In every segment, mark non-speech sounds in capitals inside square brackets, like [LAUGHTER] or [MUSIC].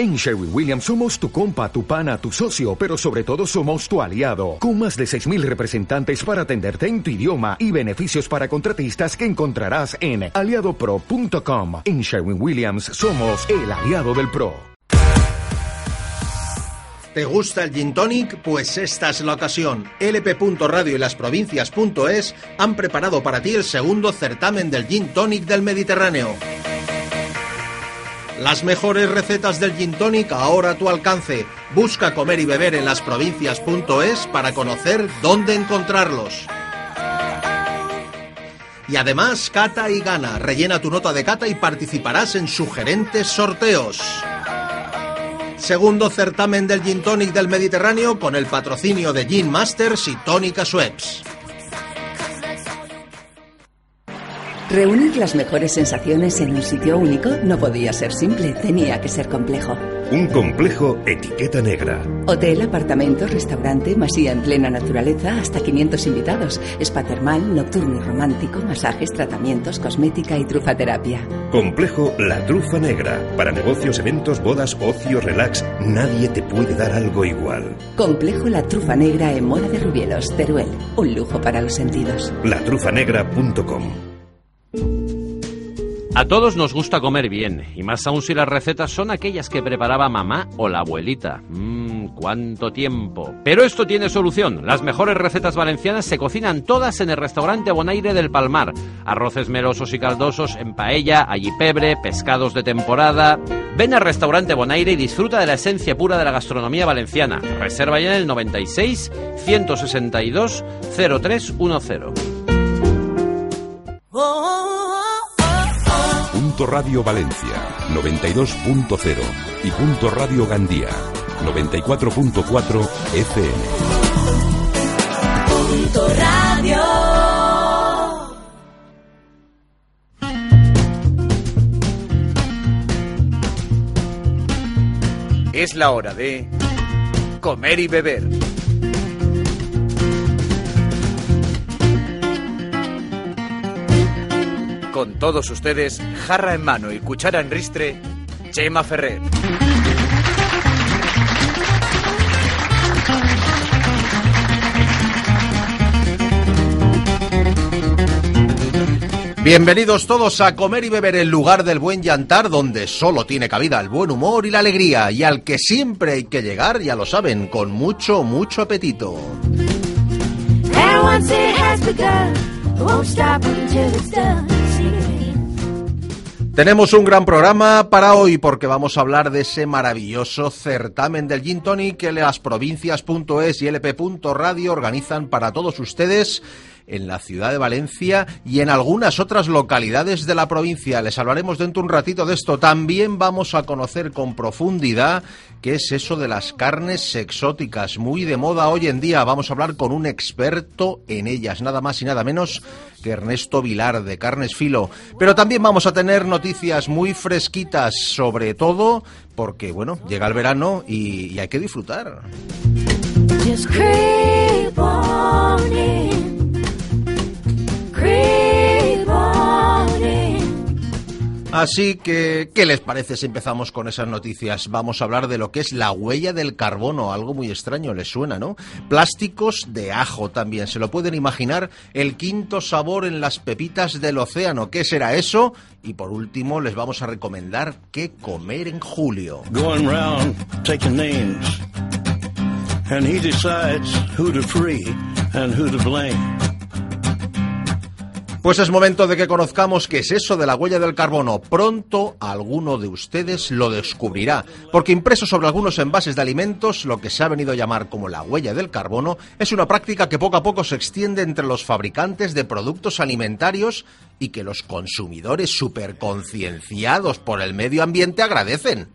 En Sherwin Williams somos tu compa, tu pana, tu socio, pero sobre todo somos tu aliado, con más de 6.000 representantes para atenderte en tu idioma y beneficios para contratistas que encontrarás en aliadopro.com. En Sherwin Williams somos el aliado del PRO. ¿Te gusta el Gin Tonic? Pues esta es la ocasión. LP.radio y las provincias.es han preparado para ti el segundo certamen del Gin Tonic del Mediterráneo. Las mejores recetas del gin tonic ahora a tu alcance. Busca comer y beber en las provincias.es para conocer dónde encontrarlos. Y además, cata y gana. Rellena tu nota de cata y participarás en sugerentes sorteos. Segundo certamen del Gin Tonic del Mediterráneo con el patrocinio de Gin Masters y Tónica Schweppes. Reunir las mejores sensaciones en un sitio único no podía ser simple, tenía que ser complejo. Un complejo etiqueta negra. Hotel, apartamento, restaurante, masía en plena naturaleza, hasta 500 invitados, spa termal, nocturno y romántico, masajes, tratamientos, cosmética y trufaterapia. Complejo La Trufa Negra. Para negocios, eventos, bodas, ocio, relax, nadie te puede dar algo igual. Complejo La Trufa Negra en Mora de Rubielos, Teruel. Un lujo para los sentidos. Latrufanegra.com A todos nos gusta comer bien, y más aún si las recetas son aquellas que preparaba mamá o la abuelita. Mmm, cuánto tiempo. Pero esto tiene solución. Las mejores recetas valencianas se cocinan todas en el restaurante Bonaire del Palmar. Arroces melosos y caldosos en paella, allipebre, pescados de temporada. Ven al restaurante Bonaire y disfruta de la esencia pura de la gastronomía valenciana. Reserva ya en el 96 162 0310. Punto Radio Valencia 92.0 y Punto Radio Gandía 94.4 FM. Punto Radio. Es la hora de comer y beber. Con todos ustedes, jarra en mano y cuchara en ristre, Chema Ferrer. Bienvenidos todos a Comer y Beber, el lugar del buen yantar, donde solo tiene cabida el buen humor y la alegría, y al que siempre hay que llegar, ya lo saben, con mucho, mucho apetito. And once it has begun, it won't stop until it's done. Tenemos un gran programa para hoy porque vamos a hablar de ese maravilloso certamen del Gin Tonic que las provincias.es y lp.radio organizan para todos ustedes en la ciudad de Valencia y en algunas otras localidades de la provincia. Les hablaremos dentro de un ratito de esto. También vamos a conocer con profundidad qué es eso de las carnes exóticas, muy de moda hoy en día. Vamos a hablar con un experto en ellas, nada más y nada menos que Ernesto Vilar de Carnes Filo. Pero también vamos a tener noticias muy fresquitas, sobre todo porque, bueno, llega el verano y, hay que disfrutar. Así que, ¿qué les parece si empezamos con esas noticias? Vamos a hablar de lo que es la huella del carbono, algo muy extraño, les suena, ¿no? Plásticos de ajo también, se lo pueden imaginar, el quinto sabor en las pepitas del océano, ¿qué será eso? Y por último, les vamos a recomendar qué comer en julio. going round taking names. And he decides who to free and who to blame. Pues es momento de que conozcamos qué es eso de la huella del carbono. Pronto alguno de ustedes lo descubrirá, porque impreso sobre algunos envases de alimentos, lo que se ha venido a llamar como la huella del carbono, es una práctica que poco a poco se extiende entre los fabricantes de productos alimentarios y que los consumidores superconcienciados por el medio ambiente agradecen.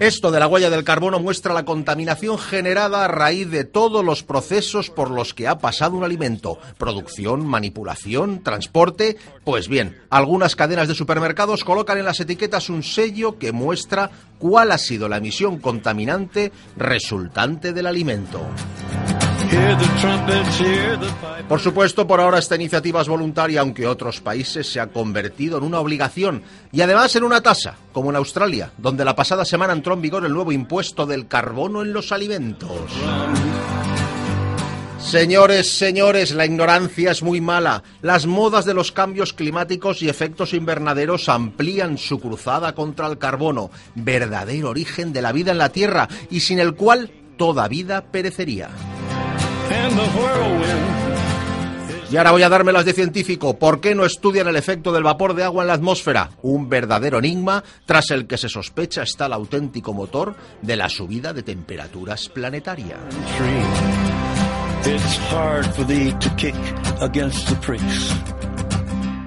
Esto de la huella del carbono muestra la contaminación generada a raíz de todos los procesos por los que ha pasado un alimento. Producción, manipulación, transporte. Pues bien, algunas cadenas de supermercados colocan en las etiquetas un sello que muestra cuál ha sido la emisión contaminante resultante del alimento. Por supuesto, por ahora esta iniciativa es voluntaria, aunque otros países se ha convertido en una obligación y además en una tasa, como en Australia, donde la pasada semana entró en vigor el nuevo impuesto del carbono en los alimentos. Señores, señores, la ignorancia es muy mala. Las modas de los cambios climáticos y efectos invernaderos amplían su cruzada contra el carbono, verdadero origen de la vida en la Tierra y sin el cual toda vida perecería. Y ahora voy a dármelas de científico. ¿Por qué no estudian el efecto del vapor de agua en la atmósfera? Un verdadero enigma tras el que se sospecha está el auténtico motor de la subida de temperaturas planetarias. It's hard for thee to kick against the pricks.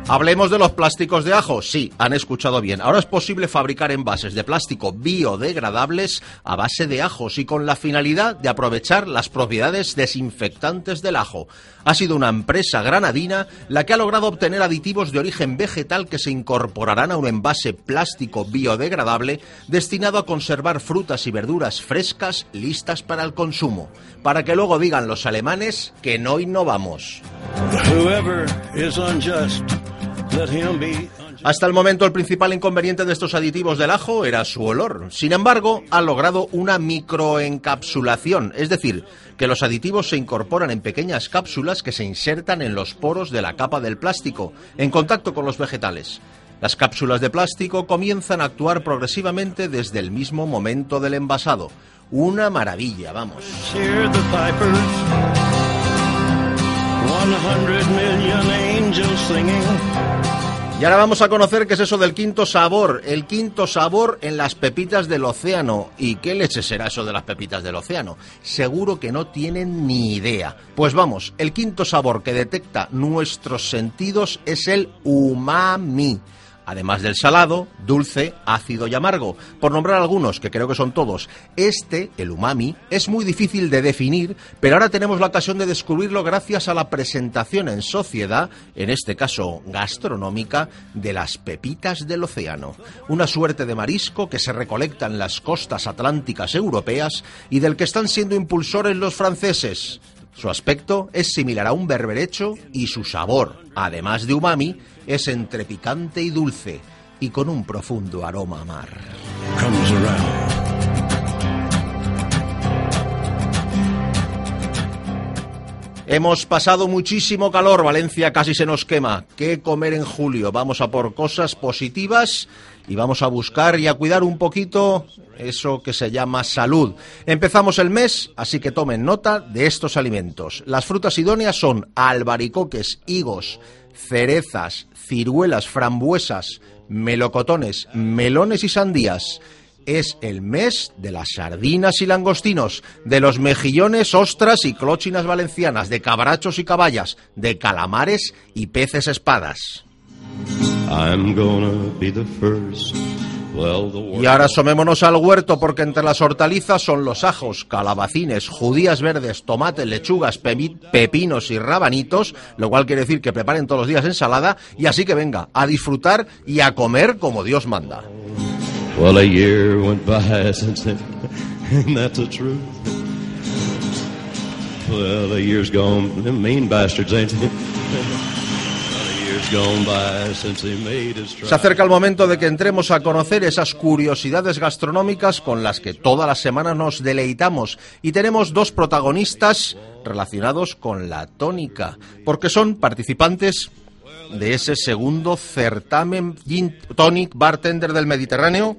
Hablemos de los plásticos de ajo. Sí, han escuchado bien. Ahora es posible fabricar envases de plástico biodegradables a base de ajos y con la finalidad de aprovechar las propiedades desinfectantes del ajo. Ha sido una empresa granadina la que ha logrado obtener aditivos de origen vegetal que se incorporarán a un envase plástico biodegradable destinado a conservar frutas y verduras frescas listas para el consumo, para que luego digan los alemanes que no innovamos. Hasta el momento el principal inconveniente de estos aditivos del ajo era su olor. Sin embargo, ha logrado una microencapsulación, es decir, que los aditivos se incorporan en pequeñas cápsulas que se insertan en los poros de la capa del plástico, en contacto con los vegetales. Las cápsulas de plástico comienzan a actuar progresivamente desde el mismo momento del envasado. Una maravilla, vamos. Y ahora vamos a conocer qué es eso del quinto sabor. El quinto sabor en las pepitas del océano. ¿Y qué leche será eso de las pepitas del océano? Seguro que no tienen ni idea. Pues vamos, el quinto sabor que detecta nuestros sentidos es el umami. Además del salado, dulce, ácido y amargo, por nombrar algunos, que creo que son todos. Este, el umami, es muy difícil de definir, pero ahora tenemos la ocasión de descubrirlo gracias a la presentación en sociedad, en este caso gastronómica, de las pepitas del océano. Una suerte de marisco que se recolecta en las costas atlánticas europeas y del que están siendo impulsores los franceses. Su aspecto es similar a un berberecho y su sabor, además de umami, es entre picante y dulce y con un profundo aroma a mar. Hemos pasado muchísimo calor, Valencia casi se nos quema. ¿Qué comer en julio? Vamos a por cosas positivas y vamos a buscar y a cuidar un poquito eso que se llama salud. Empezamos el mes, así que tomen nota de estos alimentos. Las frutas idóneas son albaricoques, higos, cerezas, ciruelas, frambuesas, melocotones, melones y sandías. Es el mes de las sardinas y langostinos, de los mejillones, ostras y clóchinas valencianas, de cabrachos y caballas, de calamares y peces espadas. I'm gonna be the first. Well, the Y ahora asomémonos al huerto porque entre las hortalizas son los ajos, calabacines, judías verdes, tomates, lechugas, pepinos y rabanitos, lo cual quiere decir que preparen todos los días ensalada y así que venga, a disfrutar y a comer como Dios manda. Well, a year went by since then, and that's the truth. Well, a year's gone, them mean bastards, ain't they? [LAUGHS] Se acerca el momento de que entremos a conocer esas curiosidades gastronómicas con las que todas las semanas nos deleitamos. Y tenemos dos protagonistas relacionados con la tónica, porque son participantes de ese segundo certamen Gin Tonic Bartender del Mediterráneo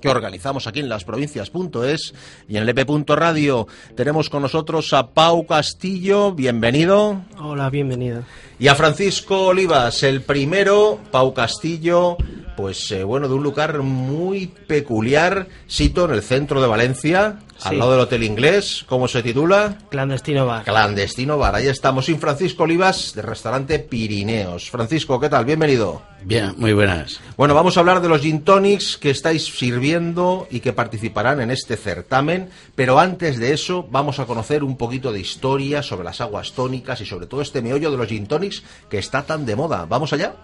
que organizamos aquí en las provincias.es y en lepe.radio. Tenemos con nosotros a Pau Castillo, bienvenido. Hola, bienvenido. Y a Francisco Olivas, el primero, Pau Castillo, pues eh, bueno, de un lugar muy peculiar, sito en el centro de Valencia, al lado del Hotel Inglés, ¿cómo se titula? Clandestino Bar. Clandestino Bar, ahí estamos, sin Francisco Olivas, del restaurante Pirineos. Francisco, ¿qué tal? Bienvenido. Bien, muy buenas. Bueno, vamos a hablar de los gin tonics que estáis sirviendo y que participarán en este certamen, pero antes de eso vamos a conocer un poquito de historia sobre las aguas tónicas y sobre todo este meollo de los gin tonics que está tan de moda. ¿Vamos allá?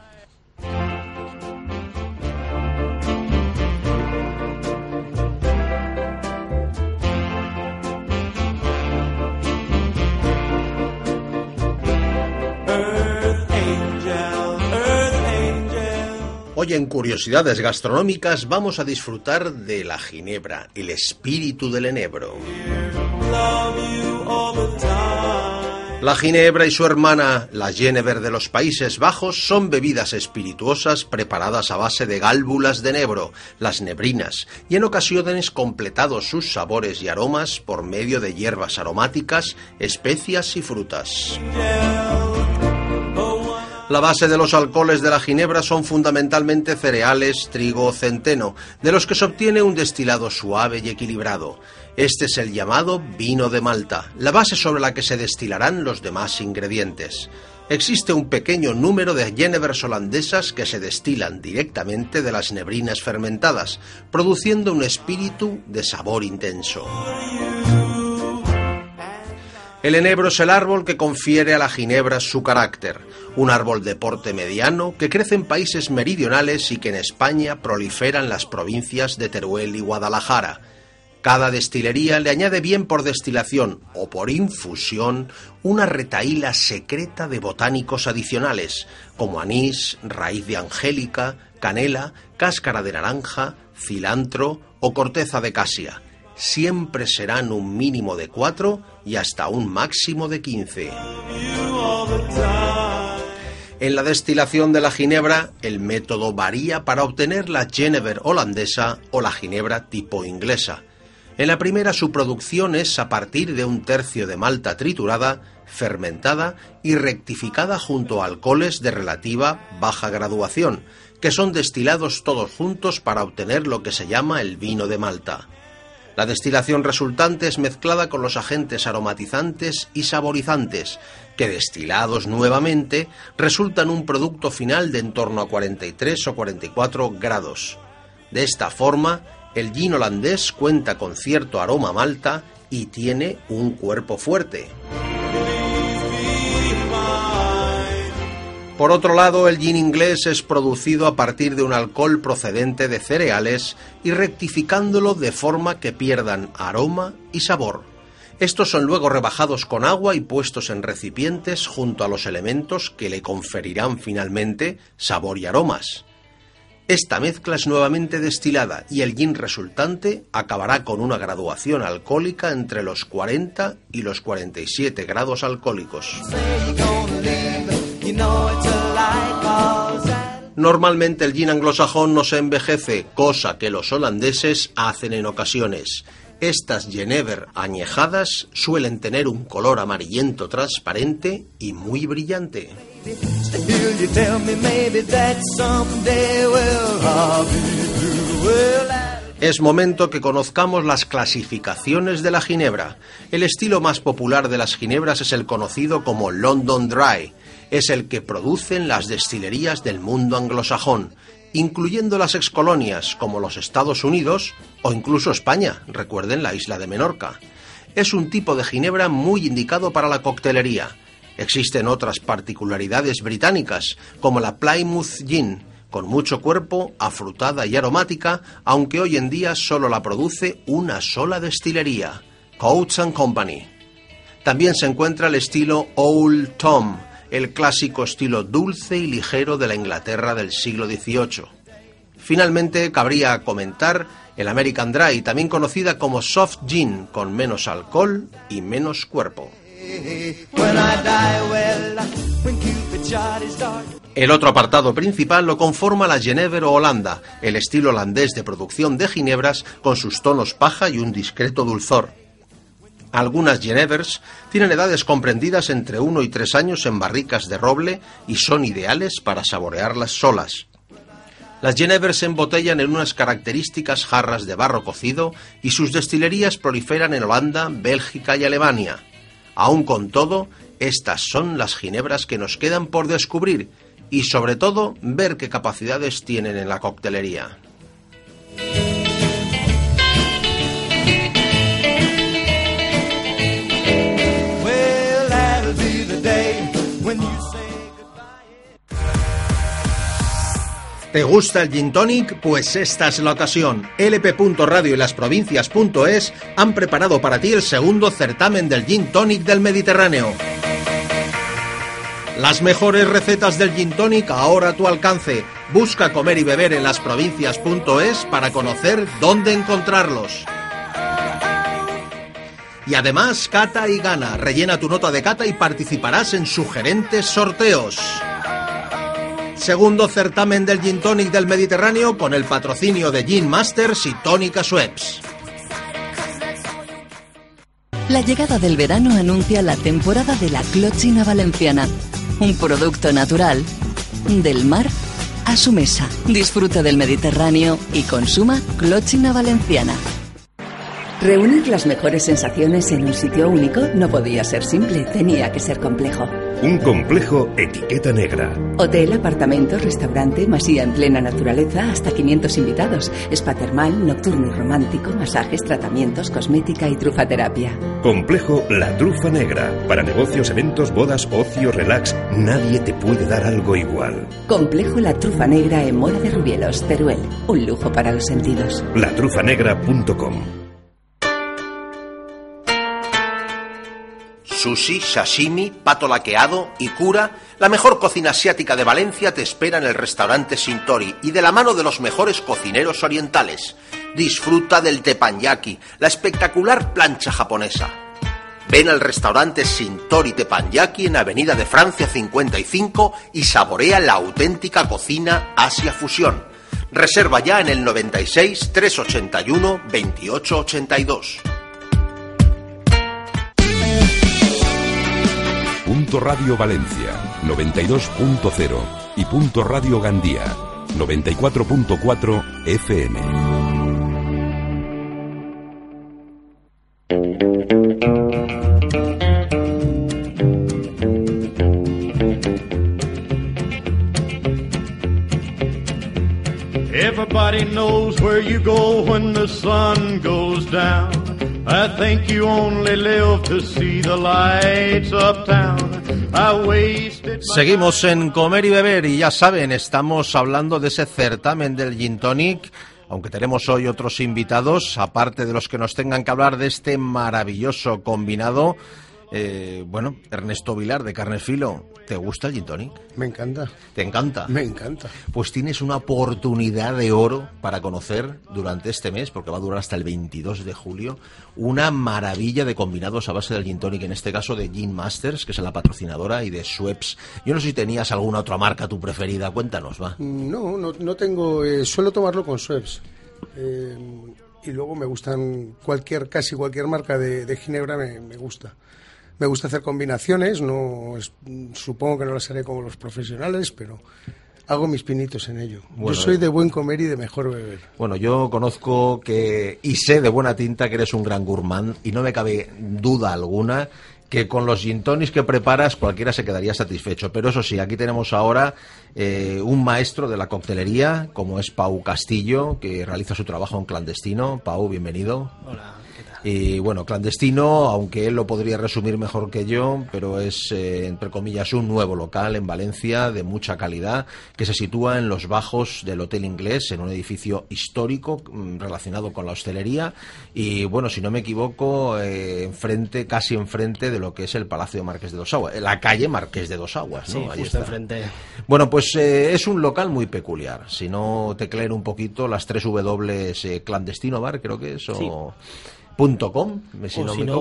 En Curiosidades Gastronómicas vamos a disfrutar de la ginebra, el espíritu del enebro. La ginebra y su hermana, la Genever de los Países Bajos, son bebidas espirituosas preparadas a base de gálbulas de nebro, las nebrinas, y en ocasiones completados sus sabores y aromas por medio de hierbas aromáticas, especias y frutas. La base de los alcoholes de la ginebra son fundamentalmente cereales, trigo o centeno, de los que se obtiene un destilado suave y equilibrado. Este es el llamado vino de Malta, la base sobre la que se destilarán los demás ingredientes. Existe un pequeño número de genevers holandesas que se destilan directamente de las nebrinas fermentadas, produciendo un espíritu de sabor intenso. El enebro es el árbol que confiere a la ginebra su carácter, un árbol de porte mediano que crece en países meridionales y que en España prolifera en las provincias de Teruel y Guadalajara, cada destilería le añade bien por destilación o por infusión una retaíla secreta de botánicos adicionales, como anís, raíz de angélica, canela, cáscara de naranja, cilantro o corteza de casia. Siempre serán un mínimo de cuatro y hasta un máximo de quince. En la destilación de la ginebra, el método varía para obtener la Genever holandesa o la ginebra tipo inglesa. En la primera su producción es a partir de un tercio de malta triturada, fermentada y rectificada junto a alcoholes de relativa baja graduación, que son destilados todos juntos para obtener lo que se llama el vino de Malta. La destilación resultante es mezclada con los agentes aromatizantes y saborizantes, que destilados nuevamente resultan un producto final de en torno a 43 o 44 grados. De esta forma, el gin holandés cuenta con cierto aroma malta y tiene un cuerpo fuerte. Por otro lado, el gin inglés es producido a partir de un alcohol procedente de cereales y rectificándolo de forma que pierdan aroma y sabor. Estos son luego rebajados con agua y puestos en recipientes junto a los elementos que le conferirán finalmente sabor y aromas. Esta mezcla es nuevamente destilada y el gin resultante acabará con una graduación alcohólica entre los 40 y los 47 grados alcohólicos. Normalmente el gin anglosajón no se envejece, cosa que los holandeses hacen en ocasiones. Estas Genever añejadas suelen tener un color amarillento transparente y muy brillante. Es momento que conozcamos las clasificaciones de la ginebra. El estilo más popular de las ginebras es el conocido como London Dry. Es el que producen las destilerías del mundo anglosajón, incluyendo las excolonias como los Estados Unidos o incluso España, recuerden la isla de Menorca. Es un tipo de ginebra muy indicado para la coctelería Existen otras particularidades británicas, como la Plymouth Gin, con mucho cuerpo, afrutada y aromática, aunque hoy en día solo la produce una sola destilería, Coates Company. También se encuentra el estilo Old Tom, el clásico estilo dulce y ligero de la Inglaterra del siglo XVIII. Finalmente, cabría comentar el American Dry, también conocida como soft gin, con menos alcohol y menos cuerpo. El otro apartado principal lo conforma la Genever o Holanda, el estilo holandés de producción de ginebras con sus tonos paja y un discreto dulzor. Algunas Genevers tienen edades comprendidas entre 1 y 3 años en barricas de roble y son ideales para saborearlas solas. Las Genevers se embotellan en unas características jarras de barro cocido y sus destilerías proliferan en Holanda, Bélgica y Alemania. Aún con todo, estas son las ginebras que nos quedan por descubrir y sobre todo ver qué capacidades tienen en la coctelería. ¿Te gusta el gin tonic? Pues esta es la ocasión. LP.radio y las provincias.es han preparado para ti el segundo certamen del gin tonic del Mediterráneo. Las mejores recetas del gin tonic ahora a tu alcance Busca comer y beber en las provincias.es para conocer dónde encontrarlos. Y además, cata y gana. Rellena tu nota de cata y participarás en sugerentes sorteos. Segundo certamen del Gin Tonic del Mediterráneo con el patrocinio de Gin Masters y Tónica Schweppes. La llegada del verano anuncia la temporada de la clochina valenciana, un producto natural del mar a su mesa. Disfruta del Mediterráneo y consuma clochina valenciana. Reunir las mejores sensaciones en un sitio único no podía ser simple, tenía que ser complejo. Un complejo etiqueta negra. Hotel, apartamento, restaurante, masía en plena naturaleza, hasta 500 invitados. Spa termal, nocturno y romántico, masajes, tratamientos, cosmética y trufaterapia. Complejo La Trufa Negra. Para negocios, eventos, bodas, ocio, relax, nadie te puede dar algo igual. Complejo La Trufa Negra en Mora de Rubielos, Teruel. Un lujo para los sentidos. Latrufanegra.com Sushi, sashimi, pato laqueado y cura, la mejor cocina asiática de Valencia te espera en el restaurante Sintori y de la mano de los mejores cocineros orientales. Disfruta del teppanyaki, la espectacular plancha japonesa. Ven al restaurante Sintori Teppanyaki en Avenida de Francia 55 y saborea la auténtica cocina Asia Fusión. Reserva ya en el 96 381 2882. Radio Valencia 92.0 y Punto Radio Gandía 94.4 FM. Everybody knows where you go when the sun goes down. I think you only live to see the lights uptown. Seguimos en Comer y Beber y ya saben, estamos hablando de ese certamen del Gin Tonic, aunque tenemos hoy otros invitados, aparte de los que nos tengan que hablar de este maravilloso combinado. Eh, bueno, Ernesto Vilar de Carnefilo, ¿te gusta el Gin Tonic? Me encanta. ¿Te encanta? Me encanta. Pues tienes una oportunidad de oro para conocer durante este mes, porque va a durar hasta el 22 de julio, una maravilla de combinados a base del Gin Tonic, en este caso de Gin Masters, que es la patrocinadora, y de Schweppes. Yo no sé si tenías alguna otra marca tu preferida, cuéntanos, va. No, no, no tengo. eh, suelo tomarlo con Schweppes. Eh, y luego me gustan cualquier, casi cualquier marca de, de ginebra me, me gusta. Me gusta hacer combinaciones, no es- supongo que no las haré como los profesionales, pero hago mis pinitos en ello. Bueno, Yo soy eh. de buen comer y de mejor beber. Bueno, yo conozco que y sé de buena tinta que eres un gran gourmand y no me cabe duda alguna que con los gin tonics que preparas cualquiera se quedaría satisfecho. Pero eso sí, aquí tenemos ahora eh, un maestro de la coctelería, como es Pau Castillo, que realiza su trabajo en clandestino. Pau, bienvenido. Hola. Y bueno, clandestino, aunque él lo podría resumir mejor que yo, pero es, eh, entre comillas, un nuevo local en Valencia de mucha calidad que se sitúa en los bajos del Hotel Inglés, en un edificio histórico mm, relacionado con la hostelería. Y bueno, si no me equivoco, eh, enfrente, casi enfrente de lo que es el Palacio de Marqués de Dos Aguas, la calle Marqués de Dos Aguas. ¿no? Sí, Ahí justo está. enfrente. Bueno, pues eh, es un local muy peculiar. Si no tecleen un poquito las tres W eh, clandestino bar, creo que es, o Sí. Punto .com, si o no si me no.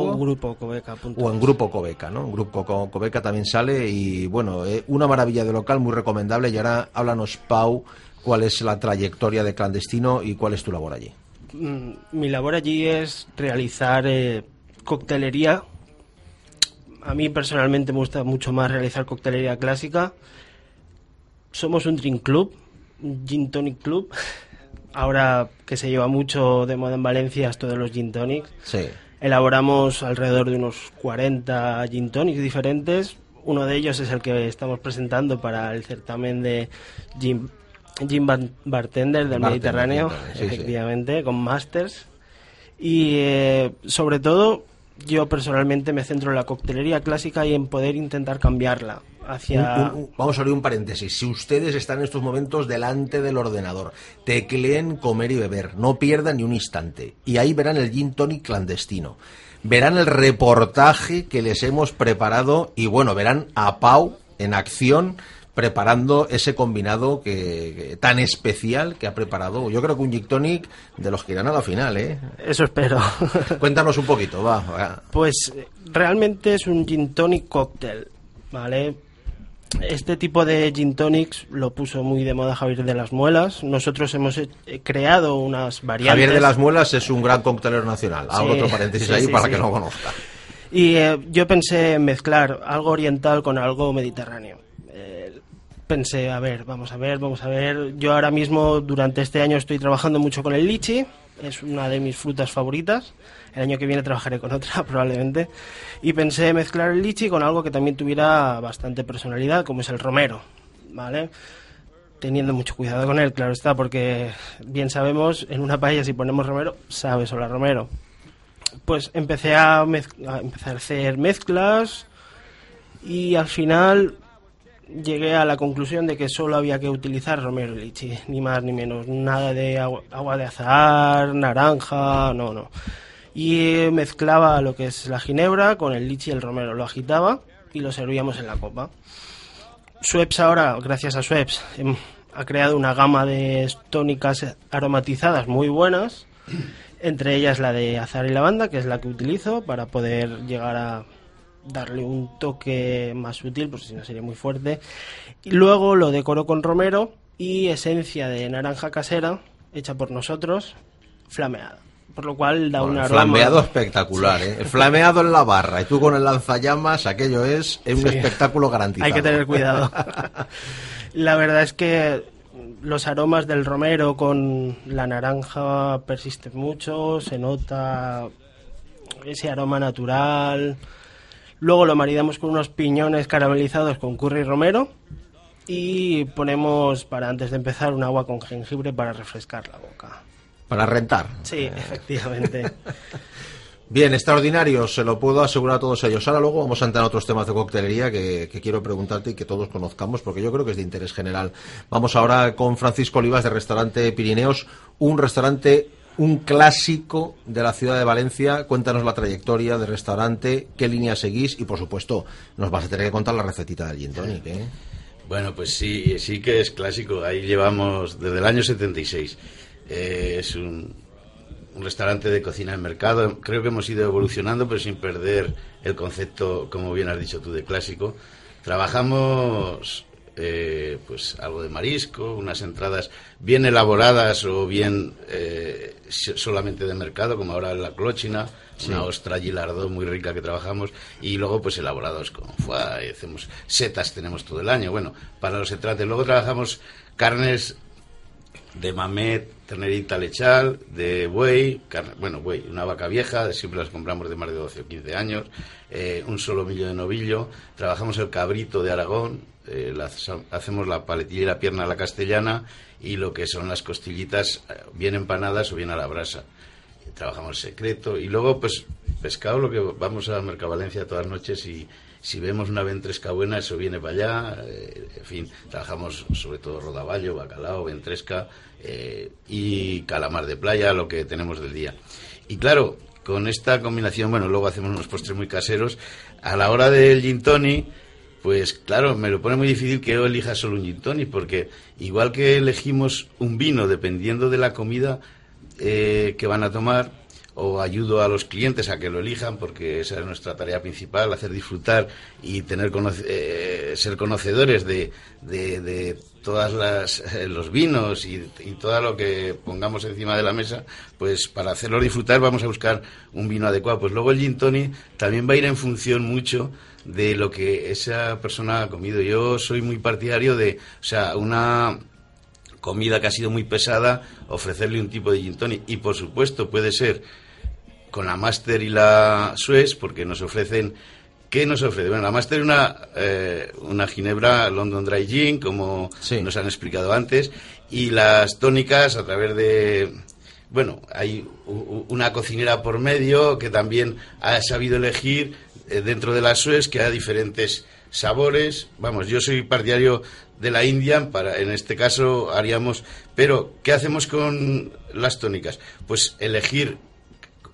O en Grupo Cobeca, ¿no? Grupo Co- Cobeca también sale y bueno, eh, una maravilla de local muy recomendable. Y ahora háblanos, Pau, cuál es la trayectoria de clandestino y cuál es tu labor allí. Mm, Mi labor allí es realizar eh, coctelería. A mí personalmente me gusta mucho más realizar coctelería clásica. Somos un drink club, un gin tonic club. [LAUGHS] Ahora que se lleva mucho de moda en Valencia esto de los gin tonics. Sí. Elaboramos alrededor de unos 40 gin tonics diferentes. Uno de ellos es el que estamos presentando para el certamen de Gin, gin Bar- Bartender del Bartender, Mediterráneo, sí, sí. efectivamente, con Masters. Y eh, sobre todo, yo personalmente me centro en la coctelería clásica y en poder intentar cambiarla hacia... Un- un- un- vamos a abrir un paréntesis. Si ustedes están en estos momentos delante del ordenador, tecleen comer y beber, no pierdan ni un instante. Y ahí verán el gin tonic clandestino. Verán el reportaje que les hemos preparado y bueno, verán a Pau en acción preparando ese combinado que, que- tan especial que ha preparado. Yo creo que un gin tonic de los que irán a la final, ¿eh? Eso espero. [LAUGHS] Cuéntanos un poquito, va. va. Pues eh, realmente es un gin tonic cóctel, ¿vale? Este tipo de gin tonics lo puso muy de moda Javier de las Muelas. Nosotros hemos eh, creado unas variantes. Javier de las Muelas es un gran coctelero nacional. Hago Sí, otro paréntesis sí, ahí sí, para que no conozca. Y eh, yo pensé en mezclar algo oriental con algo mediterráneo. Pensé, a ver, vamos a ver, vamos a ver. Yo ahora mismo, durante este año, estoy trabajando mucho con el lichi. Es una de mis frutas favoritas. El año que viene trabajaré con [LAUGHS] otra, probablemente. Y pensé mezclar el lichi con algo que también tuviera bastante personalidad, como es el romero. ¿Vale? Teniendo mucho cuidado con él, claro está, porque bien sabemos, en una paella si ponemos romero, sabe a romero pues empecé a empezar a hacer mezclas y al final llegué a la conclusión de que solo había que utilizar romero y lichi, ni más ni menos, nada de agua, de azahar, naranja, no, no. Y eh, mezclaba lo que es la ginebra con el lichi y el romero, lo agitaba y lo servíamos en la copa. Schweppes ahora, gracias a Schweppes, em, ha creado una gama de tónicas aromatizadas muy buenas, entre ellas la de azahar y lavanda, que es la que utilizo para poder llegar a darle un toque más sutil, porque si no sería muy fuerte. Y luego lo decoro con romero y esencia de naranja casera, hecha por nosotros, flameada. Por lo cual da un aroma... flameado espectacular, ¿eh? El flameado en la barra y tú con el lanzallamas, aquello es un Sí. espectáculo garantizado. Hay que tener cuidado. [LAUGHS] la verdad es que los aromas del romero con la naranja persisten mucho, se nota ese aroma natural. Luego lo maridamos con unos piñones caramelizados con curry y romero y ponemos para antes de empezar un agua con jengibre para refrescar la boca. Para rentar. Sí, efectivamente. [LAUGHS] Bien, extraordinario, se lo puedo asegurar a todos ellos. Ahora luego vamos a entrar en otros temas de coctelería que, que quiero preguntarte y que todos conozcamos porque yo creo que es de interés general. Vamos ahora con Francisco Olivas de Restaurante Pirineos, un restaurante, un clásico de la ciudad de Valencia. Cuéntanos la trayectoria del restaurante, qué línea seguís y por supuesto nos vas a tener que contar la recetita del gin ¿eh? Bueno, pues sí, sí que es clásico. Ahí llevamos desde el año 76. Eh, es un, un restaurante de cocina en mercado. Creo que hemos ido evolucionando, pero sin perder el concepto, como bien has dicho tú, de clásico. Trabajamos eh, pues algo de marisco, unas entradas bien elaboradas o bien eh, so- solamente de mercado, como ahora la clochina, Sí. una ostra gilardó muy rica que trabajamos y luego pues elaborados con foie, y hacemos setas tenemos todo el año, bueno, para los setrates. Luego trabajamos carnes de mamet, ternerita lechal, de buey, carne- bueno, buey, una vaca vieja, siempre las compramos de más de 12 o 15 años, eh, un solomillo de novillo, trabajamos el cabrito de Aragón, eh, hacemos la paletilla y la pierna a la castellana y lo que son las costillitas eh, bien empanadas o bien a la brasa. Trabajamos secreto y luego pues pescado, lo que vamos a Mercavalencia todas las noches y si vemos una ventresca buena, eso viene para allá. eh, en fin, trabajamos sobre todo rodaballo, bacalao, ventresca y calamar de playa, lo que tenemos del día. Y claro, con esta combinación, bueno, luego hacemos unos postres muy caseros. A la hora del gin tonic, pues claro, me lo pone muy difícil que yo elija solo un gin tonic, porque igual que elegimos un vino dependiendo de la comida eh, que van a tomar, o ayudo a los clientes a que lo elijan, porque esa es nuestra tarea principal, hacer disfrutar y tener eh, ser conocedores de, de, de todas las eh, los vinos y, y todo lo que pongamos encima de la mesa, pues para hacerlo disfrutar vamos a buscar un vino adecuado. Pues luego el gin tonic también va a ir en función mucho de lo que esa persona ha comido. Yo soy muy partidario de, o sea, una comida que ha sido muy pesada, ofrecerle un tipo de gin tonic. Y por supuesto puede ser con la Master y la Suez, porque nos ofrecen... ¿Qué nos ofrece? Bueno, la Master es una, eh, una ginebra London Dry Gin, como nos han explicado antes, y las tónicas a través de... Bueno, hay una cocinera por medio que también ha sabido elegir eh, dentro de la Suez que hay diferentes sabores. Vamos, yo soy partidario de la Indian, para, en este caso haríamos... Pero, ¿qué hacemos con las tónicas? Pues elegir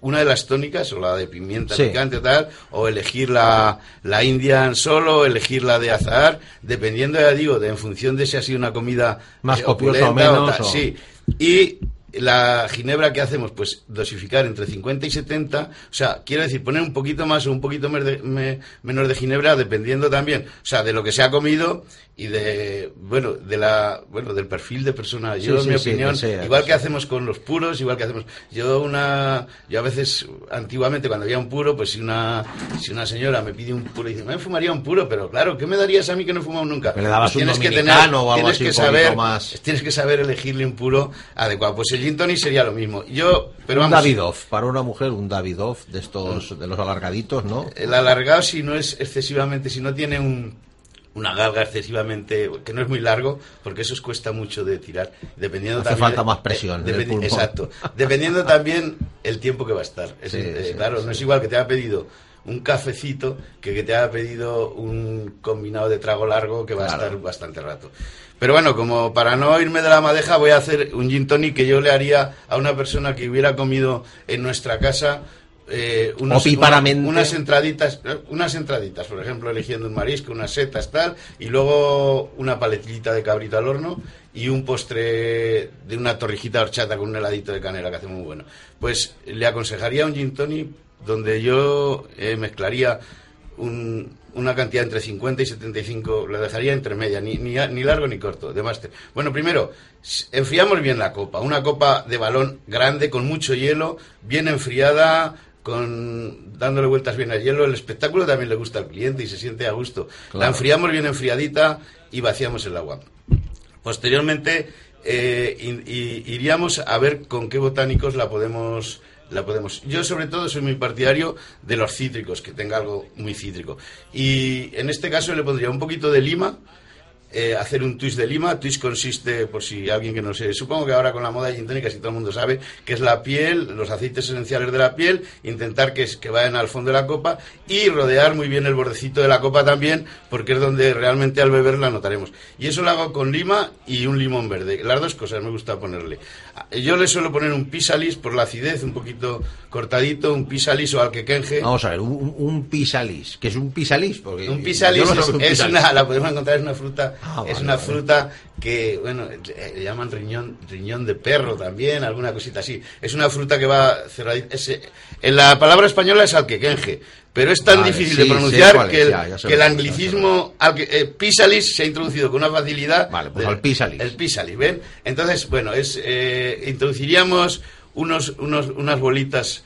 una de las tónicas, o la de pimienta Sí. picante o tal, o elegir la, la Indian solo, o elegir la de azahar, dependiendo, ya digo, de, en función de si ha sido una comida Más eh, copiosa o menos, tal. o- Sí. Y la ginebra que hacemos, pues dosificar entre 50 y 70, o sea, quiero decir, poner un poquito más o un poquito de- me- menos de ginebra, dependiendo también, o sea, de lo que se ha comido y de, bueno, de la, bueno, del perfil de persona. Yo, Sí, en mi sí, opinión, igual que hacemos con los puros, igual que hacemos, yo una, yo a veces, antiguamente cuando había un puro, pues si una, si una señora me pide un puro y dice, me fumaría un puro, pero claro, ¿qué me darías a mí que no he fumado nunca? Le dabas Pues un tienes que dominicano o algo tienes así, que saber, más. tienes que saber elegirle un puro adecuado. Pues el gin tonic sería lo mismo. Yo, pero un vamos, Davidoff, para una mujer un Davidoff de estos, de los alargaditos, ¿no? el alargado si no es excesivamente, si no tiene un una galga excesivamente que no es muy largo porque eso os cuesta mucho de tirar dependiendo Hace también falta más presión dependi- exacto. Dependiendo también el tiempo que va a estar. Es- Sí, eh, sí, claro no es igual que te haya pedido un cafecito que que te haya pedido un combinado de trago largo que va Claro. a estar bastante rato pero bueno, como para no irme de la madeja, voy a hacer un gin tonic que yo le haría a una persona que hubiera comido en nuestra casa eh, unos- una- unas entraditas, eh, unas entraditas, por ejemplo, eligiendo un marisco, unas setas, tal, y luego una paletita de cabrito al horno y un postre de una torrijita horchata con un heladito de canela que hace muy bueno. Pues le aconsejaría un gin tonic donde yo eh, mezclaría un- una cantidad entre 50 y 75, la dejaría entre media, ni, ni, ni largo ni corto, de máster. Bueno, primero, enfriamos bien la copa, una copa de balón grande con mucho hielo, bien enfriada, con dándole vueltas bien al hielo. El espectáculo también le gusta al cliente y se siente a gusto. La enfriamos bien enfriadita y vaciamos el agua. Posteriormente eh, i- iríamos a ver con qué botánicos la podemos la podemos. Yo sobre todo soy muy partidario de los cítricos, que tenga algo muy cítrico. Y en este caso le pondría un poquito de lima, eh, hacer un twist de lima. Twist consiste, por si alguien que no sé, supongo que ahora con la moda gin casi todo el mundo sabe, que es la piel, los aceites esenciales de la piel, intentar que, es- que vayan al fondo de la copa y rodear muy bien el bordecito de la copa también, porque es donde realmente al beber la notaremos. Y eso lo hago con lima y un limón verde. Las dos cosas me gusta ponerle. Yo le suelo poner un pisalis por la acidez, un poquito cortadito, un pisalis o alquequenje. Vamos a ver, un, un pisalis, que es un pisalis, porque Un pisalis no es, un es pisalis. una, la podemos encontrar, es una fruta, Ah, es vale, una vale. fruta que, bueno, eh, le llaman riñón, riñón de perro también, alguna cosita así. Es una fruta que va cerradita. es, eh, en la palabra española es alquequenje, pero es tan Vale, difícil sí, de pronunciar que el, ya, ya sé que el anglicismo eh, pisalis se ha introducido con una facilidad. Vale, pues de- al pisalis. El pisalis, ¿ven? Entonces, bueno, es eh, introduciríamos unos, unos, unas bolitas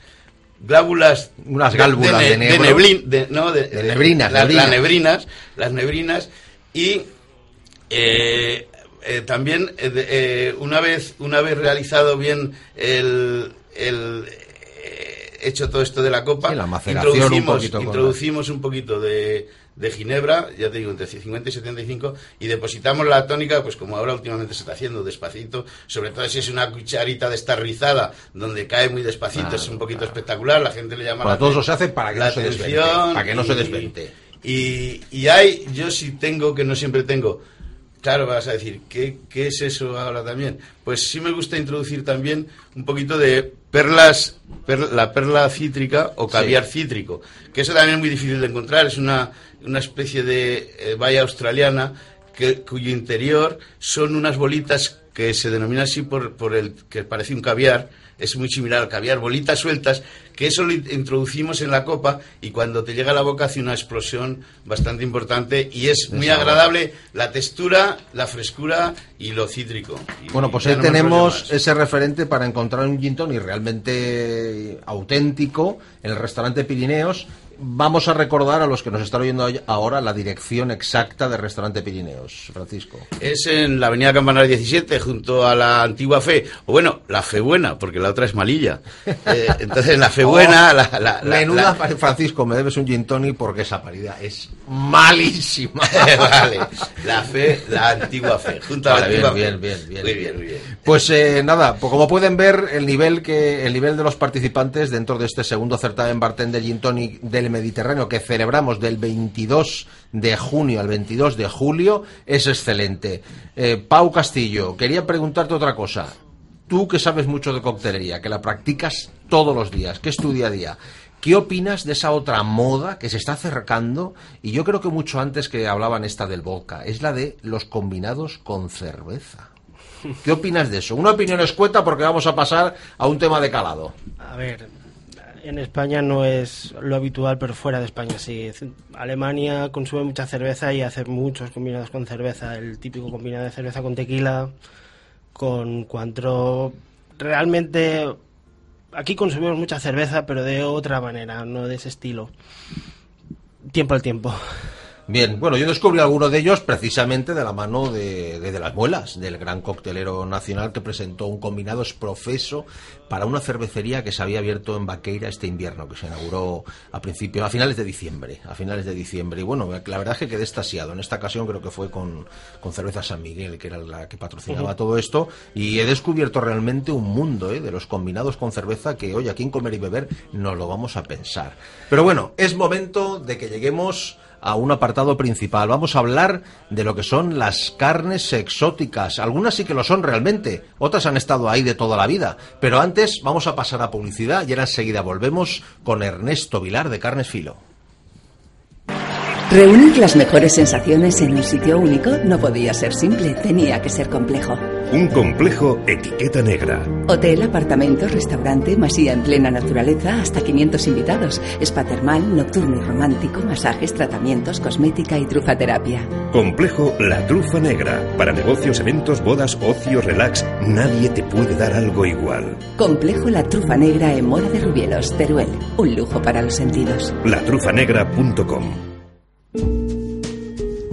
glábulas Unas gálbulas de ne- negro. neblin- de- no, de, De nebrinas, las, nebrinas. las nebrinas las nebrinas y eh, eh, también eh, de- una vez una vez realizado bien el, el, hecho todo esto de la copa Sí, la maceración un introducimos, poquito introducimos un poquito de, de ginebra ya te digo entre 50 y 75 y depositamos la tónica pues como ahora últimamente se está haciendo despacito sobre todo si es una cucharita de rizada donde cae muy despacito Claro, es un poquito espectacular la gente le llama Para la todos se hace para que no se desvente, para que no se y- desvente. y, y hay, yo sí tengo, que no siempre tengo, claro, vas a decir, ¿qué, qué es eso ahora también? Pues sí me gusta introducir también un poquito de perlas, per- la perla cítrica o caviar cítrico, que eso también es muy difícil de encontrar, es una, una especie de eh, valla australiana que, cuyo interior son unas bolitas que se denomina así por, por el que parece un caviar, es muy similar al caviar, bolitas sueltas, que eso lo in- introducimos en la copa y cuando te llega a la boca hace una explosión bastante importante y es muy agradable la textura, la frescura y lo cítrico. Y- Bueno, pues ahí no tenemos ese referente para encontrar un gin tonic realmente auténtico en el restaurante Pirineos. Vamos a recordar a los que nos están oyendo ahora la dirección exacta del restaurante Pirineos, Francisco. Es en la avenida Campanar 17, junto a la antigua Fe. O bueno, la Fe Buena, porque la otra es Malilla. [LAUGHS] Eh, entonces, la Fe Buena... Oh, la, la- la- Menuda, la- Francisco, me debes un gin tonic porque esa paridad es malísima. [LAUGHS] vale, la Fe, la antigua Fe. Junto a la Vale, antigua bien, Fe. bien, bien, bien, Muy bien. bien, muy bien. Pues eh, nada, pues como pueden ver, el nivel que el nivel de los participantes dentro de este segundo certamen bartender Gin Tonic del Mediterráneo que celebramos del 22 de junio al 22 de julio es excelente. Eh, Pau Castillo, quería preguntarte otra cosa. tú que sabes mucho de coctelería, que la practicas todos los días, que es tu día a día, ¿qué opinas de esa otra moda que se está acercando? Y yo creo que mucho antes que hablaban esta del vodka, es la de los combinados con cerveza. ¿Qué opinas de eso? Una opinión escueta porque vamos a pasar a un tema de calado. A ver, en España no es lo habitual, pero fuera de España sí. Alemania consume mucha cerveza y hace muchos combinados con cerveza. El típico combinado de cerveza con tequila, con cuantro. Realmente aquí consumimos mucha cerveza, pero de otra manera, no de ese estilo. Tiempo al tiempo. Bien, bueno, yo descubrí alguno de ellos precisamente de la mano de, de, de las muelas, del gran coctelero nacional que presentó un combinado profeso para una cervecería que se había abierto en Vaqueira este invierno, que se inauguró a principios, a finales de diciembre, a finales de diciembre. Y bueno, la verdad es que quedé estasiado. En esta ocasión creo que fue con, con cerveza San Miguel, que era la que patrocinaba todo esto, y he descubierto realmente un mundo ¿eh? de los combinados con cerveza que hoy aquí en Comer y Beber nos lo vamos a pensar. Pero bueno, es momento de que lleguemos a un apartado principal. Vamos a hablar de lo que son las carnes exóticas. Algunas sí que lo son realmente, otras han estado ahí de toda la vida. Pero antes vamos a pasar a publicidad y ahora enseguida volvemos con Ernesto Vilar de Carnes Filo. Reunir las mejores sensaciones en un sitio único no podía ser simple, tenía que ser complejo. Un complejo etiqueta negra. Hotel, apartamento, restaurante, masía en plena naturaleza, hasta 500 invitados, spa termal, nocturno y romántico, masajes, tratamientos, cosmética y trufaterapia. Complejo La Trufa Negra. Para negocios, eventos, bodas, ocio, relax, nadie te puede dar algo igual. Complejo La Trufa Negra en Mora de Rubielos, Teruel. Un lujo para los sentidos. Latrufanegra.com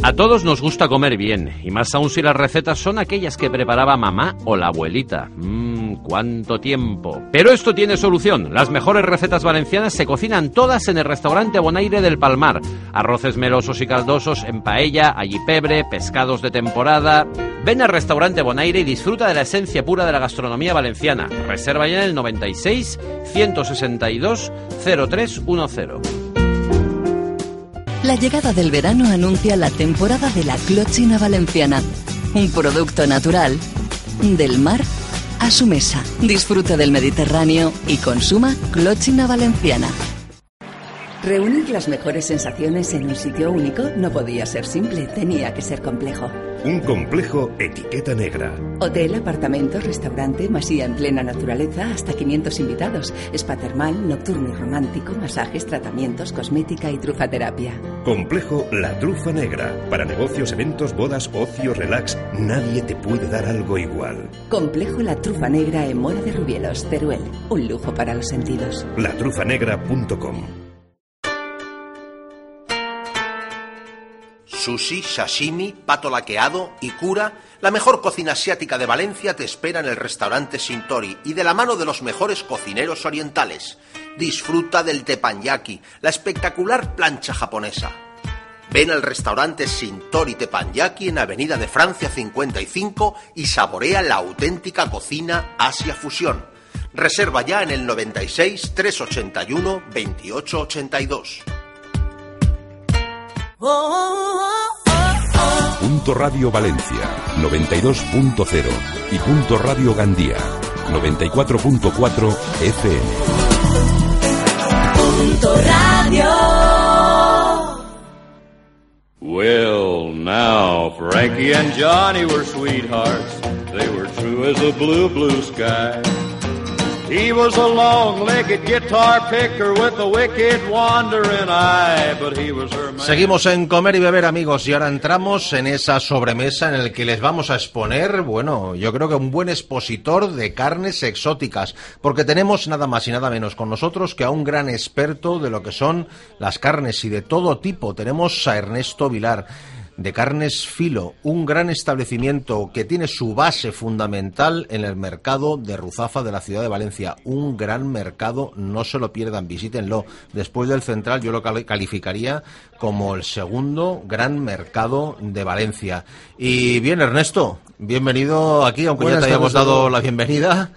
A todos nos gusta comer bien, y más aún si las recetas son aquellas que preparaba mamá o la abuelita. Mmm, cuánto tiempo. Pero esto tiene solución. Las mejores recetas valencianas se cocinan todas en el restaurante Bonaire del Palmar. Arroces melosos y caldosos en paella, pebre, pescados de temporada. Ven al restaurante Bonaire y disfruta de la esencia pura de la gastronomía valenciana. Reserva ya en el 96 162 0310. La llegada del verano anuncia la temporada de la clochina valenciana, un producto natural del mar a su mesa. Disfruta del Mediterráneo y consuma clochina valenciana. Reunir las mejores sensaciones en un sitio único no podía ser simple, tenía que ser complejo. Un complejo etiqueta negra. Hotel, apartamento, restaurante, masía en plena naturaleza, hasta 500 invitados, spa termal, nocturno y romántico, masajes, tratamientos, cosmética y trufaterapia. Complejo La Trufa Negra. Para negocios, eventos, bodas, ocio, relax, nadie te puede dar algo igual. Complejo La Trufa Negra en Mora de Rubielos, Teruel. Un lujo para los sentidos. Latrufanegra.com Sushi, sashimi, pato laqueado y cura, la mejor cocina asiática de Valencia te espera en el restaurante Sintori y de la mano de los mejores cocineros orientales. Disfruta del teppanyaki, la espectacular plancha japonesa. Ven al restaurante Sintori Teppanyaki en Avenida de Francia 55 y saborea la auténtica cocina Asia Fusión. Reserva ya en el 96 381 2882. Punto Radio Valencia 92.0 y Punto Radio Gandía 94.4 FM. Punto Radio. Well, now, Frankie and Johnny were sweethearts. They were true as a blue, blue sky. He was a long-legged guitar picker with a wicked wandering eye, but he was her man. Seguimos en comer y beber amigos y ahora entramos en esa sobremesa en el que les vamos a exponer, bueno, yo creo que un buen expositor de carnes exóticas, porque tenemos nada más y nada menos con nosotros que a un gran experto de lo que son las carnes y de todo tipo. Tenemos a Ernesto Vilar de Carnes Filo, un gran establecimiento que tiene su base fundamental en el mercado de Ruzafa de la ciudad de Valencia. Un gran mercado, no se lo pierdan, visítenlo. Después del central yo lo cali- calificaría como el segundo gran mercado de Valencia. Y bien, Ernesto, bienvenido aquí, aunque Buenas ya te hayamos dado la bienvenida.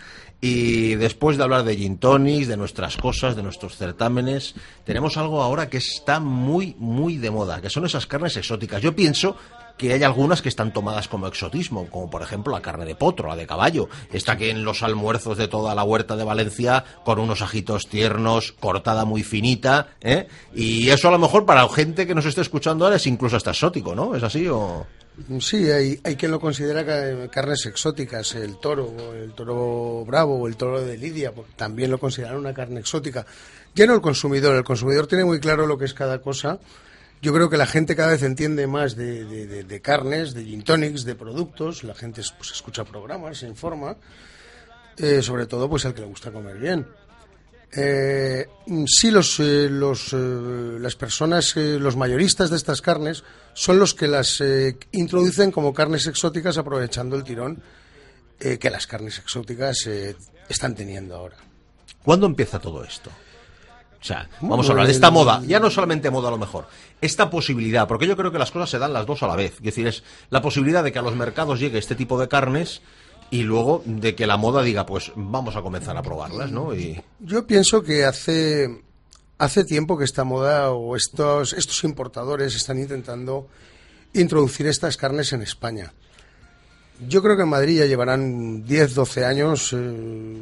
Y después de hablar de gin tonics, de nuestras cosas, de nuestros certámenes, tenemos algo ahora que está muy, muy de moda, que son esas carnes exóticas. Yo pienso que hay algunas que están tomadas como exotismo, como por ejemplo la carne de potro, la de caballo, esta que en los almuerzos de toda la huerta de Valencia, con unos ajitos tiernos, cortada muy finita, ¿eh? y eso a lo mejor para gente que nos esté escuchando ahora es incluso hasta exótico, ¿no? ¿Es así o...? Sí, hay, hay quien lo considera ca- carnes exóticas, el toro, el toro bravo o el toro de Lidia, pues, también lo consideran una carne exótica. Ya no el consumidor, el consumidor tiene muy claro lo que es cada cosa. Yo creo que la gente cada vez entiende más de, de- carnes, de gin tonics, de productos. La gente pues, escucha programas, se informa. Eh, sobre todo, pues al que le gusta comer bien. Eh, sí, los, eh, los, eh, las personas, eh, los mayoristas de estas carnes son los que las introducen como carnes exóticas aprovechando el tirón que las carnes exóticas están teniendo ahora. ¿Cuándo empieza todo esto? O sea, vamos a hablar de esta moda, ya no solamente moda a lo mejor, esta posibilidad, porque yo creo que las cosas se dan las dos a la vez. Es decir, es la posibilidad de que a los mercados llegue este tipo de carnes y luego de que la moda diga, pues vamos a comenzar a probarlas, ¿no? Y Yo pienso que hace, hace tiempo que esta moda o estos, estos importadores están intentando introducir estas carnes en España. Yo creo que en Madrid ya llevarán 10, 12 años eh,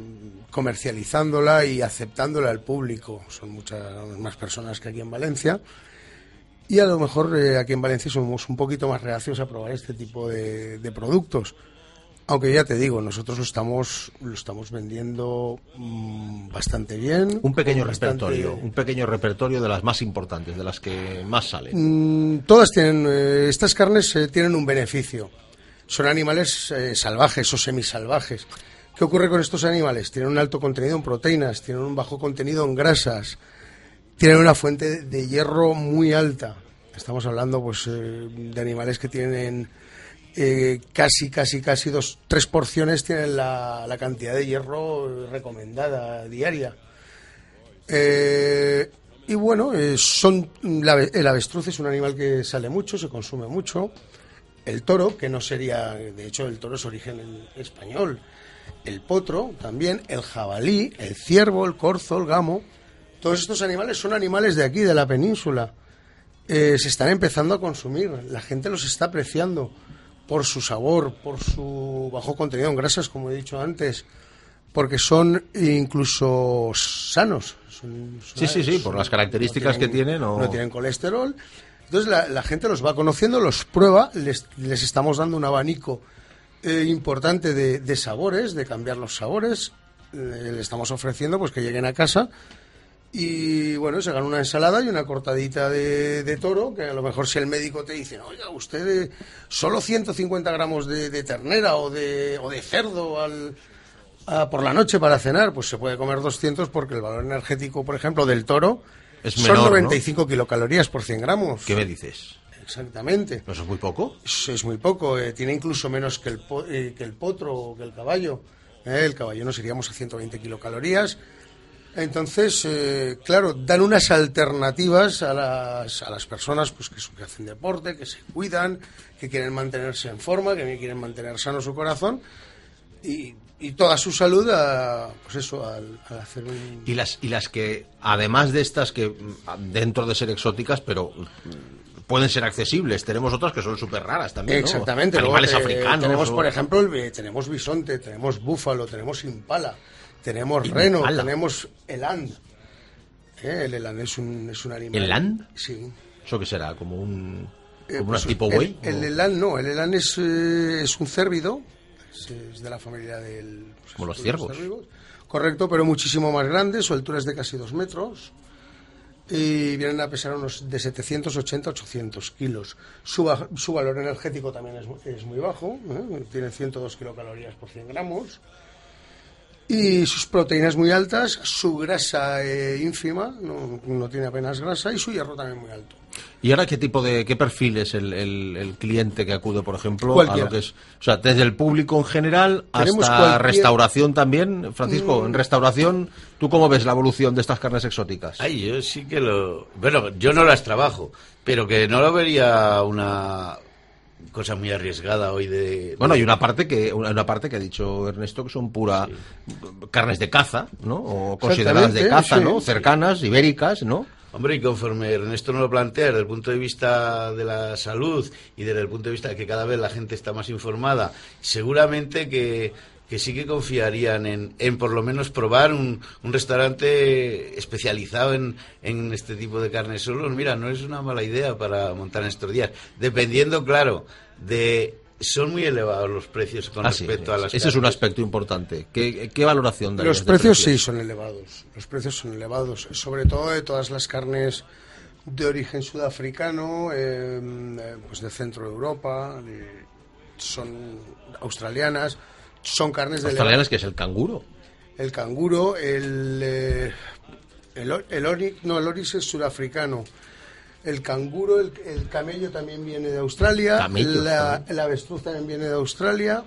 comercializándola y aceptándola al público. Son muchas más personas que aquí en Valencia. Y a lo mejor eh, aquí en Valencia somos un poquito más reacios a probar este tipo de, de productos. Aunque ya te digo, nosotros lo estamos, lo estamos vendiendo mm, bastante bien. un pequeño bastante- repertorio, un pequeño repertorio de las más importantes, de las que más salen. Mm, todas tienen, eh, estas carnes eh, tienen un beneficio. Son animales eh, salvajes o semisalvajes. ¿Qué ocurre con estos animales? Tienen un alto contenido en proteínas, tienen un bajo contenido en grasas, tienen una fuente de hierro muy alta. Estamos hablando pues, eh, de animales que tienen eh, casi, casi, casi dos, tres porciones tienen la, cantidad de hierro recomendada diaria. Eh, y bueno, son la el avestruz es un animal que sale mucho, se consume mucho. El toro, que no sería, de hecho, el toro es origen en- español. El potro también, el jabalí, el ciervo, el corzo, el gamo. Todos estos animales son animales de aquí, de la península. Eh, se están empezando a consumir. La gente los está apreciando por su sabor, por su bajo contenido en grasas, como he dicho antes, porque son incluso sanos. Son- son- Sí, sí, sí, por las características que tienen, o- No tienen colesterol. Entonces la, gente los va conociendo, los prueba, les, les estamos dando un abanico eh, importante de, de sabores, de cambiar los sabores. Eh, le estamos ofreciendo pues que lleguen a casa y bueno, se hagan una ensalada y una cortadita de, de toro, que a lo mejor si el médico te dice, oiga, usted eh, solo 150 gramos de, ternera o de, o de cerdo al, por la noche para cenar, pues se puede comer 200 porque el valor energético, por ejemplo, del toro Es son menor, ¿no? 95 kilocalorías por 100 gramos. ¿Qué me dices? Exactamente. ¿Eso es muy poco? Es, es muy poco, eh, tiene incluso menos que el, po- eh, que el potro o que el caballo. Eh, el caballo nos iríamos a 120 kilocalorías. Entonces, eh, claro, dan unas alternativas a las, a las personas pues, que, que hacen deporte, que se cuidan, que quieren mantenerse en forma, que quieren mantener sano su corazón y, y toda su salud a, pues eso, al, al hacer un... Y las, y las que, además de estas que dentro de ser exóticas, pero pueden ser accesibles, tenemos otras que son súper raras también. ¿no? Exactamente. Animales africanos. Tenemos, o- por ejemplo, el, eh, tenemos bisonte, tenemos búfalo, tenemos impala, tenemos reno, tenemos eland. Eh, El eland es un, es un animal. ¿Eland? Sí. ¿Eso qué será? ¿Como un Eh, como pues una tipo buey? El, ¿O eland no, el eland es, eh, es un cérvido, es, de la familia del... pues, Como los ciervos. Correcto, pero muchísimo más grande, su altura es de casi dos metros y vienen a pesar unos de 780 800 kilos. Su, su valor energético también es, es muy bajo, ¿eh? tiene 102 kilocalorías por 100 gramos. Y sus proteínas muy altas, su grasa eh, ínfima, no, no tiene apenas grasa, y su hierro también muy alto. ¿Y ahora qué tipo de, qué perfil es el, el- el cliente que acude, por ejemplo, a lo que es, o sea, desde el público en general Tenemos hasta cualquier- restauración también, Francisco, Mm. en restauración, ¿tú cómo ves la evolución de estas carnes exóticas? Ay, yo sí que lo... Bueno, yo no las trabajo, pero que no lo vería una cosa muy arriesgada hoy de... Bueno, hay una parte que una una parte que ha dicho Ernesto que son pura carnes de caza, ¿no? O consideradas de caza, sí. ¿no? Cercanas, ibéricas, ¿no? Hombre, y conforme Ernesto nos lo plantea desde el punto de vista de la salud y desde el punto de vista de que cada vez la gente está más informada, seguramente que, que sí que confiarían en, en por lo menos probar un, un restaurante especializado en, en este tipo de carnes solos. Mira, no es una mala idea para montar en estos días. Dependiendo, claro, de... Son muy elevados los precios con Ah, respecto sí, a las Ese es un aspecto importante. ¿Qué, qué valoración darías Los precios sí son elevados. Los precios son elevados, sobre todo de todas las carnes de origen sudafricano, eh, pues de centro de Europa, de- son australianas, son carnes de Australianas, que es el canguro. el canguro, el eh, el, el no, el onix es sudafricano. El canguro, el, el camello también viene de Australia, la, también. el avestruz también viene de Australia.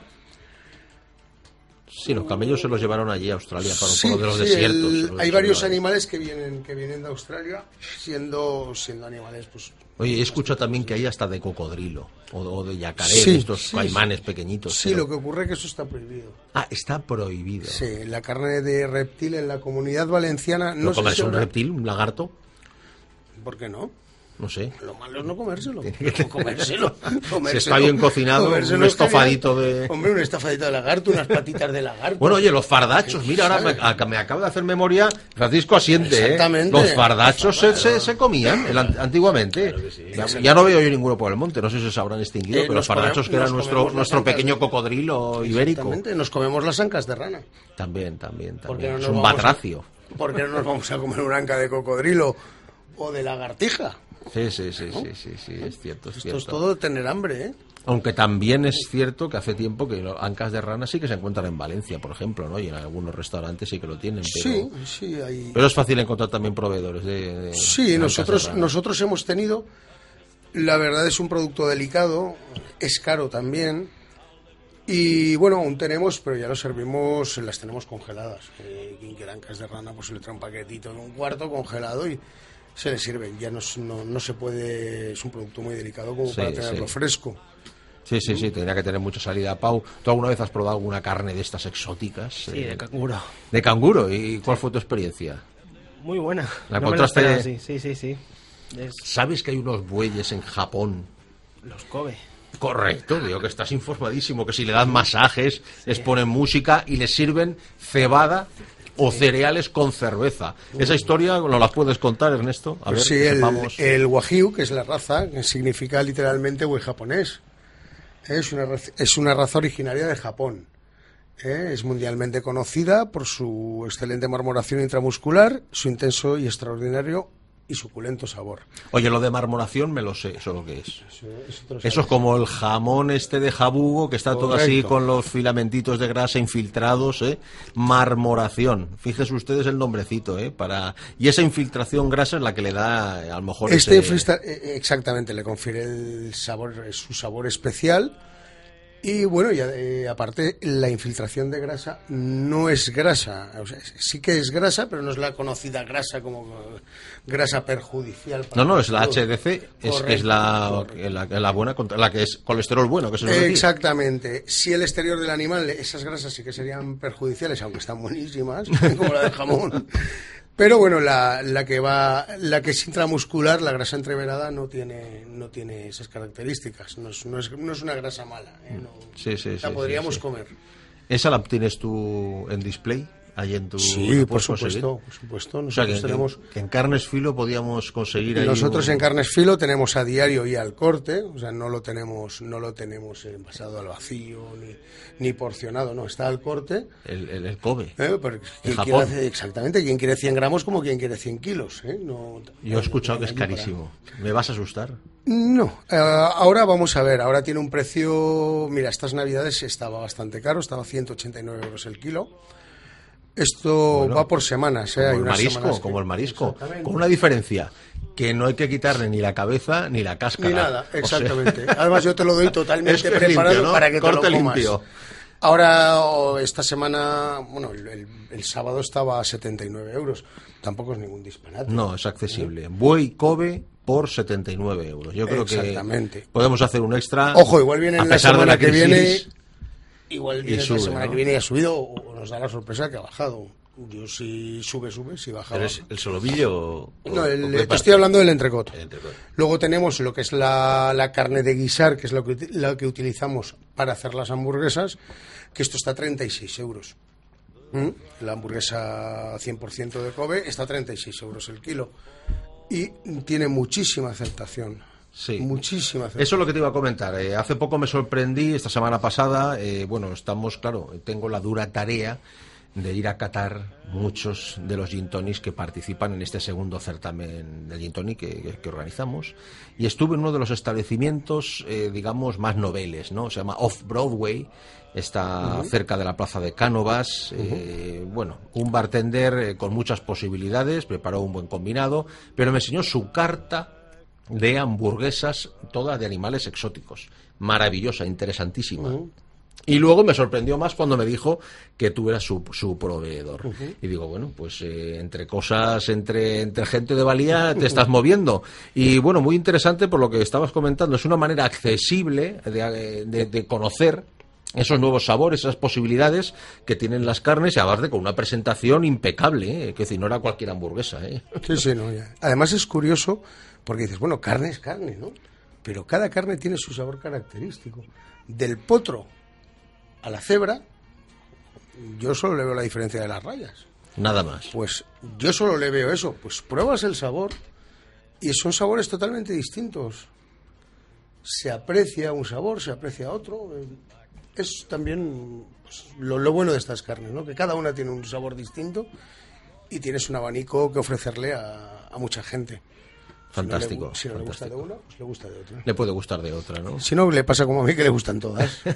Sí, los camellos se los llevaron allí a Australia para Sí, lo de los sí, desiertos. el- se los hay varios animales que vienen que vienen de Australia, siendo siendo animales pues Oye, he escuchado también que hay hasta de cocodrilo o, o de yacaré, Sí, de estos caimanes pequeñitos. Sí, pero- lo que ocurre es que eso está prohibido. Ah, está prohibido. Sí, la carne de reptil en la comunidad valenciana ¿No no comerse si un reptil, un lagarto? ¿Por qué no? No sé. Lo malo es no comérselo. [LAUGHS] Tiene que- comérselo. Si comérselo. está bien cocinado, Comérselo un estofadito de... Hombre, un estofadito de lagarto, unas patitas de lagarto. Bueno, oye, los fardachos, mira, ahora me, ¿Sabes? ac- me acaba de hacer memoria, Francisco asiente, ¿eh? Exactamente. Los fardachos se, se- se comían el antiguamente. ya, ya no veo yo ninguno por el monte, no sé si se habrán extinguido, Eh, pero los fardachos que era nuestro, nuestro ancas pequeño cocodrilo ibérico. Exactamente, nos comemos las ancas de rana. También, también, ¿Por qué también. no es un vamos a- batracio. ¿Por qué no nos vamos a comer una anca de cocodrilo o de lagartija? Sí, sí, sí, sí, sí, sí, es cierto, es Esto cierto. es todo tener hambre, ¿eh? Aunque también es cierto que hace tiempo que los ancas de rana sí que se encuentran en Valencia, por ejemplo, ¿no? Y en algunos restaurantes sí que lo tienen, pero... Sí, sí, hay... Pero es fácil encontrar también proveedores de... de Sí, de nosotros, nosotros hemos tenido, la verdad es un producto delicado, es caro también, y bueno, aún tenemos, pero ya lo servimos, las tenemos congeladas. Eh, quien quiera ancas de rana, pues le trae un paquetito de un cuarto congelado y se le sirven. Ya no, no, no se puede, es un producto muy delicado como Sí, para tenerlo sí. fresco. Sí, sí, sí, tendría que tener mucha salida. Pau, ¿tú alguna vez has probado alguna carne de estas exóticas? Sí, Eh, de canguro. de canguro. ¿Y cuál fue tu experiencia? Muy buena. ¿La No me encontraste- esperaba, sí, sí, sí, sí. Es ¿Sabes que hay unos bueyes en Japón? los Kobe. Correcto, digo que estás informadísimo, que si le dan masajes, les ponen música y les sirven cebada o cereales con cerveza. Esa historia nos la puedes contar, Ernesto. A Pues ver, sí, que el, sepamos. el wagyu, que es la raza, que significa literalmente japonés. Es una, raza- es una raza originaria de Japón. ¿eh? Es mundialmente conocida por su excelente marmoración intramuscular, su intenso y extraordinario y suculento sabor. Oye, lo de marmoración me lo sé, eso lo que es. Eso, es como el jamón este de jabugo, que está todo así con los filamentitos de grasa infiltrados, ¿eh? Marmoración. Fíjense ustedes el nombrecito, ¿eh? Para... Y esa infiltración grasa es la que le da, a lo mejor, Este ese- eh, exactamente, le confiere el sabor, su sabor especial. Y bueno, y eh, aparte, la infiltración de grasa no es grasa. O sea, sí que es grasa, pero no es la conocida grasa como grasa perjudicial. para No, no, es la. HDC, es, es la, la, la buena, la que es colesterol bueno, que se nos decía. Exactamente. Si el exterior del animal, esas grasas sí que serían perjudiciales, aunque están buenísimas, [LAUGHS] como la del jamón. Pero bueno, la, la que va, la que es intramuscular, la grasa entreverada, no tiene, no tiene esas características. No es, no es, no es una grasa mala. ¿eh? No- Sí, sí, la sí, podríamos comer. ¿Esa la tienes tú en display? Ahí en tu... Sí, por supuesto, por supuesto. O sea, que, Nosotros tenemos... que- en carnes filo podíamos conseguir ahí Nosotros un- en carnes filo tenemos a diario y al corte, o sea, no lo tenemos, no lo tenemos envasado al vacío ni, ni porcionado, no, está al corte. el, el, el Kobe. ¿eh? Porque quien Japón. exactamente, quien quiere 100 gramos como quien quiere 100 kilos. ¿eh? No, Yo he escuchado que es no hay para- carísimo. ¿Me vas a asustar? No, eh, ahora vamos a ver, ahora tiene un precio, mira, estas navidades estaba bastante caro, estaba 189 euros el kilo. Esto Bueno, va por semanas, ¿eh? Como Hay el marisco, que- como el marisco. Con una diferencia, que no hay que quitarle ni la cabeza ni la cáscara. Ni nada, O sea, exactamente. Además, yo te lo doy [LAUGHS] totalmente preparado limpio, ¿no? para que Corte te lo comas. limpio. Ahora, o esta semana, bueno, el, sábado estaba a 79 euros. Tampoco es ningún disparate. No, es accesible. Buey Kobe por 79 euros. Yo creo que podemos hacer un extra. Ojo, igual viene a la de semana que crisis, viene. Igual viene sube, la semana ¿no? que viene y ha subido o nos da la sorpresa que ha bajado. Yo si sube, sube, si baja, ¿Pero es el solomillo o- No, el- te estoy hablando del entrecot. Entrecot. Luego tenemos lo que es la, la carne de guisar, que es lo que, la que utilizamos para hacer las hamburguesas, que esto está a 36 euros. ¿Mm? La hamburguesa 100% de Kobe está a 36 euros el kilo. Y tiene muchísima aceptación. Sí. Muchísima aceptación. Eso es lo que te iba a comentar. Eh, hace poco me sorprendí, esta semana pasada, eh, bueno, estamos, claro, tengo la dura tarea de ir a catar muchos de los gin tonics que participan en este segundo certamen de gin tonic que, organizamos. Y estuve en uno de los establecimientos, eh, digamos, más noveles, ¿no? Se llama Off Broadway, está cerca de la plaza de Cánovas. eh, bueno, un bartender eh, con muchas posibilidades, preparó un buen combinado, pero me enseñó su carta de hamburguesas, todas de animales exóticos. Maravillosa, interesantísima. Y luego me sorprendió más cuando me dijo que tú eras su, su proveedor. Y digo, bueno, pues eh, entre cosas, entre, entre gente de valía te estás moviendo. Y bueno, muy interesante por lo que estabas comentando. Es una manera accesible de, de- de conocer esos nuevos sabores, esas posibilidades que tienen las carnes y aparte con una presentación impecable, ¿eh? que decir, no era cualquier hamburguesa. ¿eh? Sí, sí, no, ya. Además es curioso porque dices, bueno, carne es carne, ¿no? Pero cada carne tiene su sabor característico. Del potro a la cebra, yo solo le veo la diferencia de las rayas. Nada más. Pues yo solo le veo eso. Pues pruebas el sabor y son sabores totalmente distintos. Se aprecia un sabor, se aprecia otro. Es también pues, lo, lo bueno de estas carnes, ¿no? Que cada una tiene un sabor distinto y tienes un abanico que ofrecerle a, a mucha gente. Fantástico, Si no, le, si no le gusta de una, pues le gusta de otra. Le puede gustar de otra, ¿no? Si no, le pasa como a mí que le gustan todas. [LAUGHS]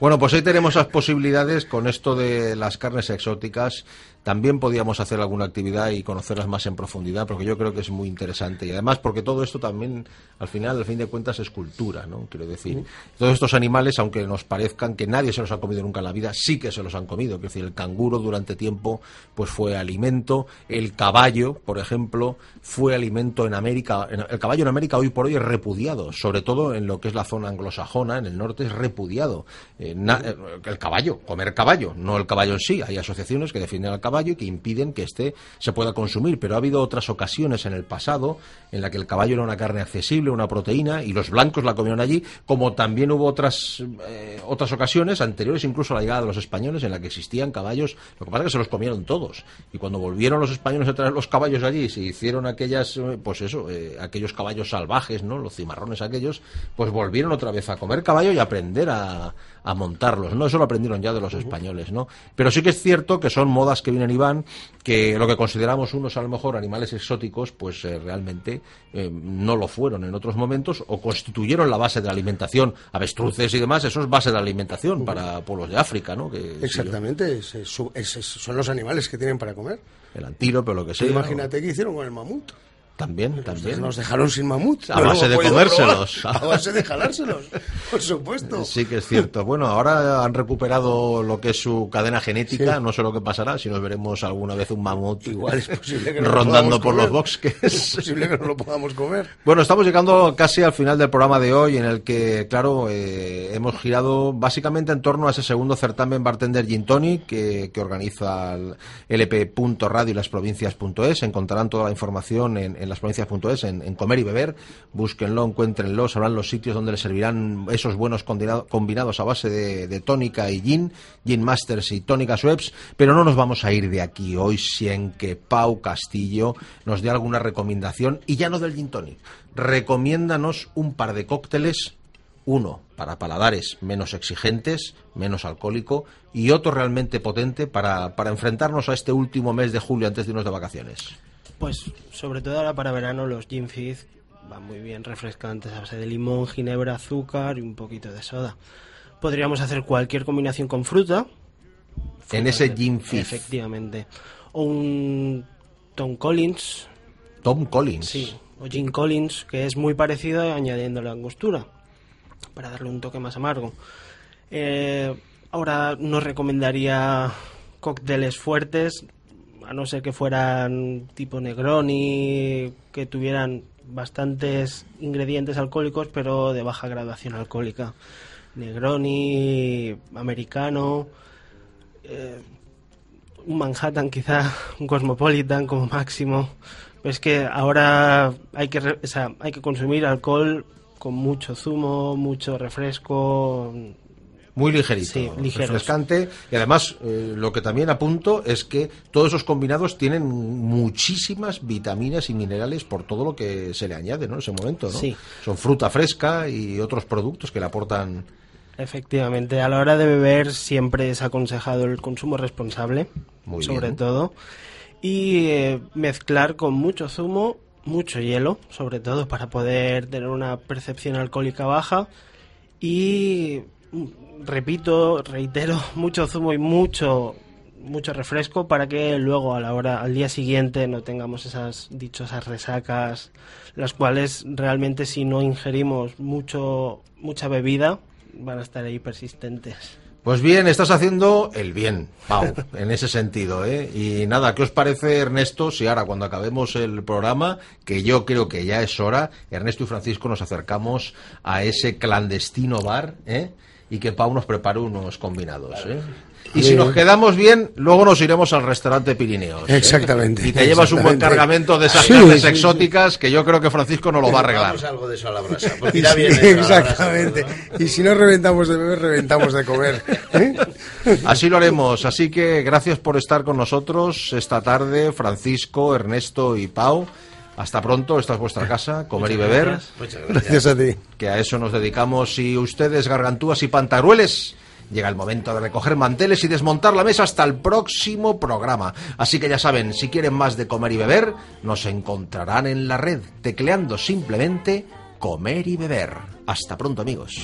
Bueno, pues ahí tenemos las posibilidades con esto de las carnes exóticas. También podíamos hacer alguna actividad y conocerlas más en profundidad, porque yo creo que es muy interesante. Y además, porque todo esto también, al final, al fin de cuentas, es cultura, ¿no? Quiero decir, todos estos animales, aunque nos parezcan que nadie se los ha comido nunca en la vida, sí que se los han comido. Quiero decir, el canguro durante tiempo, pues fue alimento. El caballo, por ejemplo, fue alimento en América. El caballo en América hoy por hoy es repudiado, sobre todo en lo que es la zona anglosajona, en el norte es repudiado. Eh, na- eh, el caballo, comer caballo, no el caballo en sí. Hay asociaciones que defienden al caballo y que impiden que éste se pueda consumir, pero ha habido otras ocasiones en el pasado en la que el caballo era una carne accesible, una proteína, y los blancos la comieron allí, como también hubo otras, eh, otras ocasiones anteriores incluso a la llegada de los españoles en la que existían caballos. Lo que pasa es que se los comieron todos. Y cuando volvieron los españoles a traer los caballos allí, se hicieron aquellas, eh, pues eso, eh, aquellos caballos salvajes, ¿no? Los cimarrones aquellos, pues volvieron otra vez a comer caballo y aprender a, a montarlos, ¿no? Eso lo aprendieron ya de los españoles, ¿no? Pero sí que es cierto que son modas que vienen y van, que lo que consideramos unos a lo mejor animales exóticos, pues eh, realmente eh, no lo fueron en otros momentos o constituyeron la base de la alimentación. Avestruces y demás, eso es base de la alimentación para pueblos de África, ¿no? Que, Exactamente, es- es- son los animales que tienen para comer. El antílope, lo que sea. Imagínate qué hicieron con el mamut. También, también. Nos dejaron sin mamut. A base de podido comérselos. probar. [LAUGHS] A base de jalárselos, por supuesto. Sí que es cierto. Bueno, ahora han recuperado lo que es su cadena genética. Sí. No sé lo que pasará, si nos veremos alguna vez un mamut [LAUGHS] Igual es posible que no rondando por comer. los bosques. Es posible que no lo podamos comer. Bueno, estamos llegando casi al final del programa de hoy, en el que, claro, eh, hemos girado básicamente en torno a ese segundo certamen Bartender Gin Tonic que, que organiza el lp.radio y lasprovincias.es. Encontrarán toda la información en, en lasprovincias.es, en, en Comer y Beber. Búsquenlo, encuéntrenlo, sabrán los sitios donde les servirán esos buenos combinado- combinados a base de, tónica y gin, gin masters y tónicas webs. Pero no nos vamos a ir de aquí hoy sin que Pau Castillo nos dé alguna recomendación, y ya no del gin tonic. Recomiéndanos un par de cócteles, uno para paladares menos exigentes, menos alcohólico, y otro realmente potente para, para enfrentarnos a este último mes de julio antes de irnos de vacaciones. Pues sobre todo ahora para verano los gin fizz van muy bien refrescantes a base de limón, ginebra, azúcar y un poquito de soda. Podríamos hacer cualquier combinación con fruta. En ese gin fizz. Efectivamente. O un Tom Collins. Tom Collins. Sí, o Gin Collins, que es muy parecido añadiendo la angostura para darle un toque más amargo. Eh, ahora no recomendaría cócteles fuertes, a no ser que fueran tipo Negroni, que tuvieran bastantes ingredientes alcohólicos, pero de baja graduación alcohólica. Negroni, americano. eh, un Manhattan quizá, [LAUGHS] un Cosmopolitan como máximo. Es que ahora hay que, o sea, hay que consumir alcohol con mucho zumo, mucho refresco. Muy ligerito, Sí, refrescante. Y además, eh, lo que también apunto es que todos esos combinados tienen muchísimas vitaminas y minerales por todo lo que se le añade ¿no? en ese momento. ¿no? Sí. Son fruta fresca y otros productos que le aportan. Efectivamente, a la hora de beber siempre es aconsejado el consumo responsable, Muy sobre bien. todo, y eh, mezclar con mucho zumo, mucho hielo, sobre todo para poder tener una percepción alcohólica baja y repito, reitero, [LAUGHS] mucho zumo y mucho mucho refresco para que luego a la hora al día siguiente no tengamos esas dichosas resacas las cuales realmente si no ingerimos mucho mucha bebida van a estar ahí persistentes. Pues bien, estás haciendo el bien, Pau, [LAUGHS] en ese sentido, ¿eh? Y nada, ¿qué os parece, Ernesto, si ahora cuando acabemos el programa, que yo creo que ya es hora, Ernesto y Francisco nos acercamos a ese clandestino bar, ¿eh? Y que Pau nos prepare unos combinados, ¿eh? Y si nos quedamos bien, luego nos iremos al restaurante Pirineos. ¿eh? Exactamente, Y te llevas un buen cargamento de esas Sí, carnes sí, sí. exóticas que yo creo que Francisco nos lo va a arreglar. Vamos algo de eso a la brasa. Porque irá bien Sí, eso brasa, exactamente. ¿verdad? Y si no reventamos de beber, reventamos de comer. ¿eh? Así lo haremos. Así que gracias por estar con nosotros esta tarde, Francisco, Ernesto y Pau. Hasta pronto, esta es vuestra casa, comer y beber. gracias. Muchas gracias. Gracias a ti. Que a eso nos dedicamos. Y ustedes, gargantúas y pantarueles, llega el momento de recoger manteles y desmontar la mesa hasta el próximo programa. Así que ya saben, si quieren más de comer y beber, nos encontrarán en la red, tecleando simplemente comer y beber. Hasta pronto, amigos.